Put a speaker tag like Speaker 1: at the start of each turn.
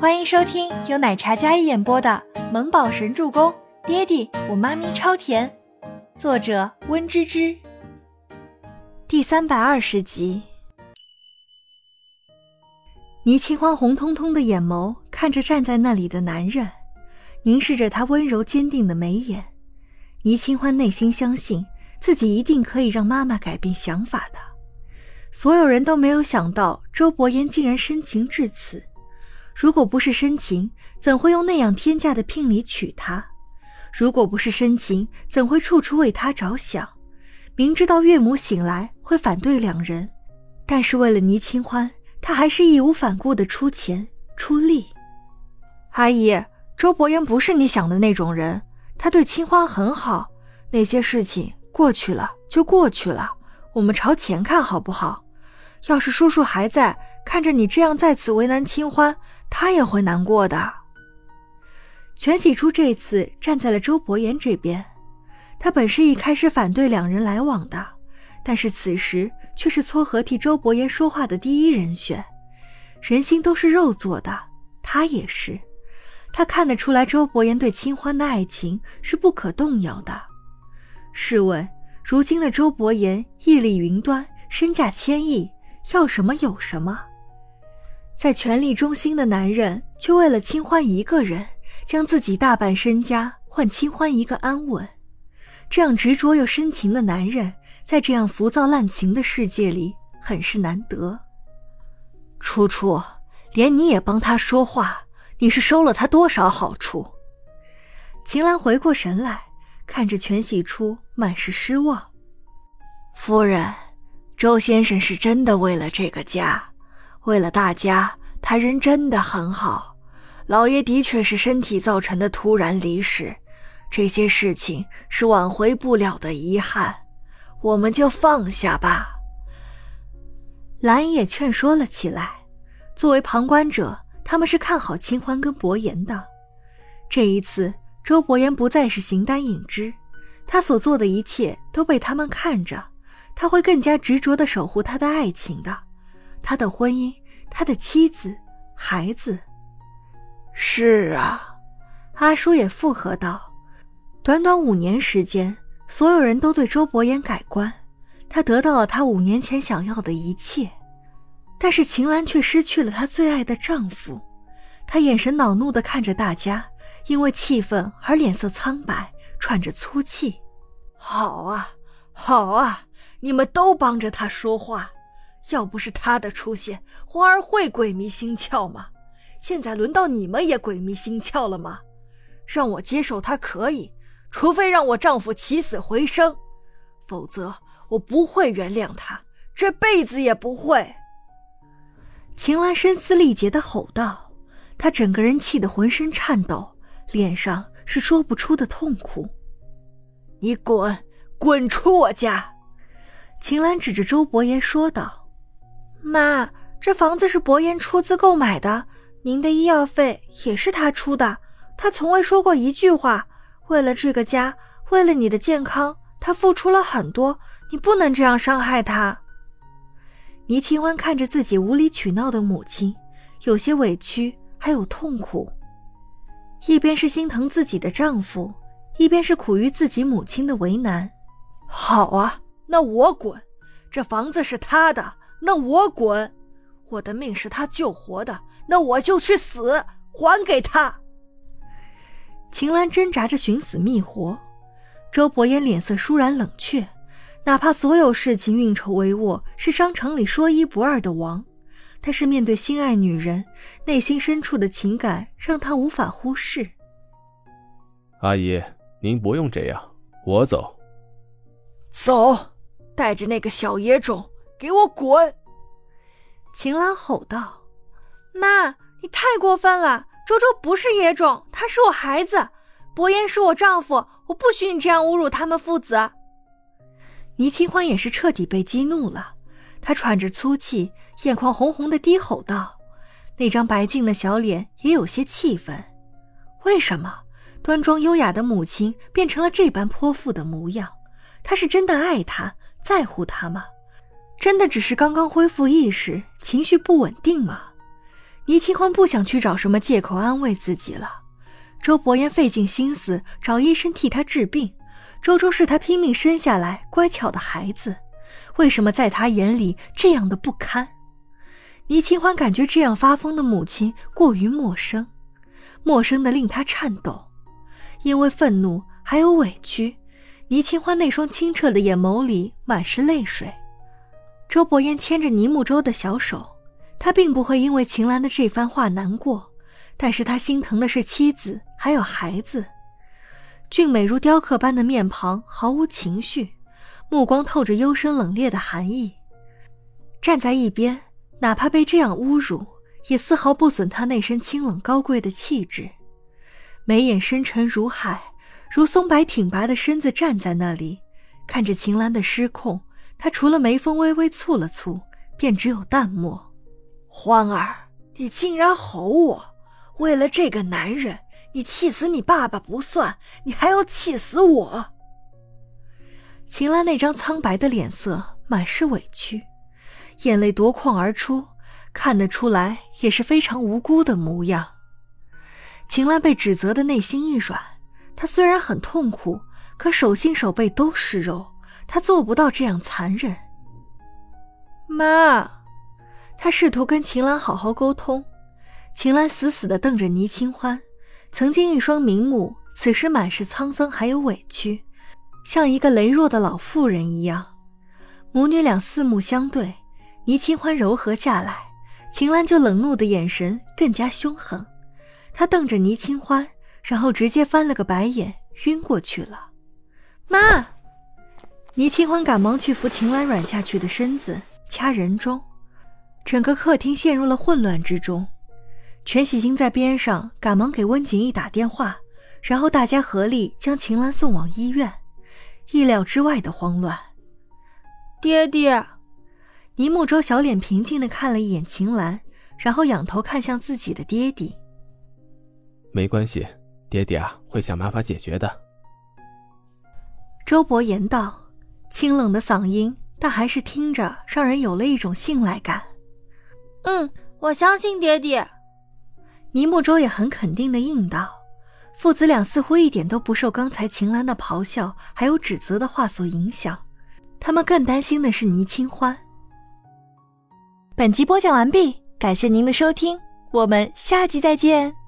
Speaker 1: 欢迎收听由奶茶嘉一演播的《萌宝神助攻》，爹地我妈咪超甜，作者温芝芝。第三百二十集。倪清欢红彤彤的眼眸看着站在那里的男人，凝视着他温柔坚定的眉眼。倪清欢内心相信自己一定可以让妈妈改变想法的。所有人都没有想到周伯言竟然深情至此。如果不是深情，怎会用那样天价的聘礼娶她？如果不是深情，怎会处处为她着想？明知道岳母醒来会反对两人，但是为了倪清欢，他还是义无反顾的出钱出力。阿姨，周伯言不是你想的那种人，他对清欢很好。那些事情过去了就过去了，我们朝前看好不好？要是叔叔还在，看着你这样再次为难清欢。他也会难过的。全喜初这次站在了周伯言这边，他本是一开始反对两人来往的，但是此时却是撮合替周伯言说话的第一人选。人心都是肉做的，他也是。他看得出来，周伯言对清欢的爱情是不可动摇的。试问，如今的周伯言屹立云端，身价千亿，要什么有什么？在权力中心的男人，却为了清欢一个人，将自己大半身家换清欢一个安稳。这样执着又深情的男人，在这样浮躁滥情的世界里，很是难得。楚楚，连你也帮他说话，你是收了他多少好处？秦岚回过神来，看着全喜初，满是失望。夫人，周先生是真的为了这个家。为了大家，他人真的很好。老爷的确是身体造成的突然离世，这些事情是挽回不了的遗憾，我们就放下吧。兰也劝说了起来。作为旁观者，他们是看好清欢跟伯言的。这一次，周伯言不再是形单影只，他所做的一切都被他们看着，他会更加执着的守护他的爱情的。他的婚姻，他的妻子，孩子。是啊，阿叔也附和道。短短五年时间，所有人都对周伯言改观，他得到了他五年前想要的一切，但是秦岚却失去了她最爱的丈夫。她眼神恼怒的看着大家，因为气愤而脸色苍白，喘着粗气。好啊，好啊，你们都帮着他说话。要不是他的出现，皇儿会鬼迷心窍吗？现在轮到你们也鬼迷心窍了吗？让我接受他可以，除非让我丈夫起死回生，否则我不会原谅他，这辈子也不会。秦岚声嘶力竭的吼道，她整个人气得浑身颤抖，脸上是说不出的痛苦。你滚，滚出我家！秦岚指着周伯言说道。妈，这房子是伯言出资购买的，您的医药费也是他出的。他从未说过一句话。为了这个家，为了你的健康，他付出了很多。你不能这样伤害他。倪清欢看着自己无理取闹的母亲，有些委屈，还有痛苦。一边是心疼自己的丈夫，一边是苦于自己母亲的为难。好啊，那我滚。这房子是他的。那我滚！我的命是他救活的，那我就去死，还给他。秦岚挣扎着寻死觅活，周伯言脸色倏然冷却。哪怕所有事情运筹帷幄，是商场里说一不二的王，但是面对心爱女人，内心深处的情感让他无法忽视。
Speaker 2: 阿姨，您不用这样，我走。
Speaker 3: 走，带着那个小野种。给我滚！
Speaker 1: 秦岚吼道：“妈，你太过分了！周周不是野种，他是我孩子，伯言是我丈夫，我不许你这样侮辱他们父子。”倪清欢也是彻底被激怒了，他喘着粗气，眼眶红红的低吼道：“那张白净的小脸也有些气愤。为什么端庄优雅的母亲变成了这般泼妇的模样？她是真的爱他，在乎他吗？”真的只是刚刚恢复意识，情绪不稳定吗？倪清欢不想去找什么借口安慰自己了。周伯言费尽心思找医生替他治病，周周是他拼命生下来乖巧的孩子，为什么在他眼里这样的不堪？倪清欢感觉这样发疯的母亲过于陌生，陌生的令他颤抖，因为愤怒还有委屈。倪清欢那双清澈的眼眸里满是泪水。周伯言牵着倪木舟的小手，他并不会因为秦岚的这番话难过，但是他心疼的是妻子还有孩子。俊美如雕刻般的面庞毫无情绪，目光透着幽深冷冽的寒意。站在一边，哪怕被这样侮辱，也丝毫不损他那身清冷高贵的气质。眉眼深沉如海。如松柏挺拔的身子站在那里，看着秦岚的失控，他除了眉峰微微蹙了蹙，便只有淡漠。
Speaker 3: 欢儿，你竟然吼我！为了这个男人，你气死你爸爸不算，你还要气死我！
Speaker 1: 秦岚那张苍白的脸色满是委屈，眼泪夺眶而出，看得出来也是非常无辜的模样。秦岚被指责的内心一软。她虽然很痛苦，可手心手背都是肉，他做不到这样残忍。妈，他试图跟秦岚好好沟通，秦岚死死地瞪着倪清欢，曾经一双明目，此时满是沧桑还有委屈，像一个羸弱的老妇人一样。母女俩四目相对，倪清欢柔和下来，秦岚就冷怒的眼神更加凶狠，她瞪着倪清欢。然后直接翻了个白眼，晕过去了。妈，倪清欢赶忙去扶秦岚软下去的身子，掐人中。整个客厅陷入了混乱之中。全喜星在边上赶忙给温景逸打电话，然后大家合力将秦岚送往医院。意料之外的慌乱。
Speaker 3: 爹爹，
Speaker 1: 倪慕舟小脸平静的看了一眼秦岚，然后仰头看向自己的爹爹。
Speaker 2: 没关系。爹爹啊，会想办法解决的。
Speaker 1: 周伯言道，清冷的嗓音，但还是听着让人有了一种信赖感。
Speaker 3: 嗯，我相信爹爹。
Speaker 1: 倪木舟也很肯定的应道。父子俩似乎一点都不受刚才秦岚的咆哮还有指责的话所影响，他们更担心的是倪清欢。本集播讲完毕，感谢您的收听，我们下集再见。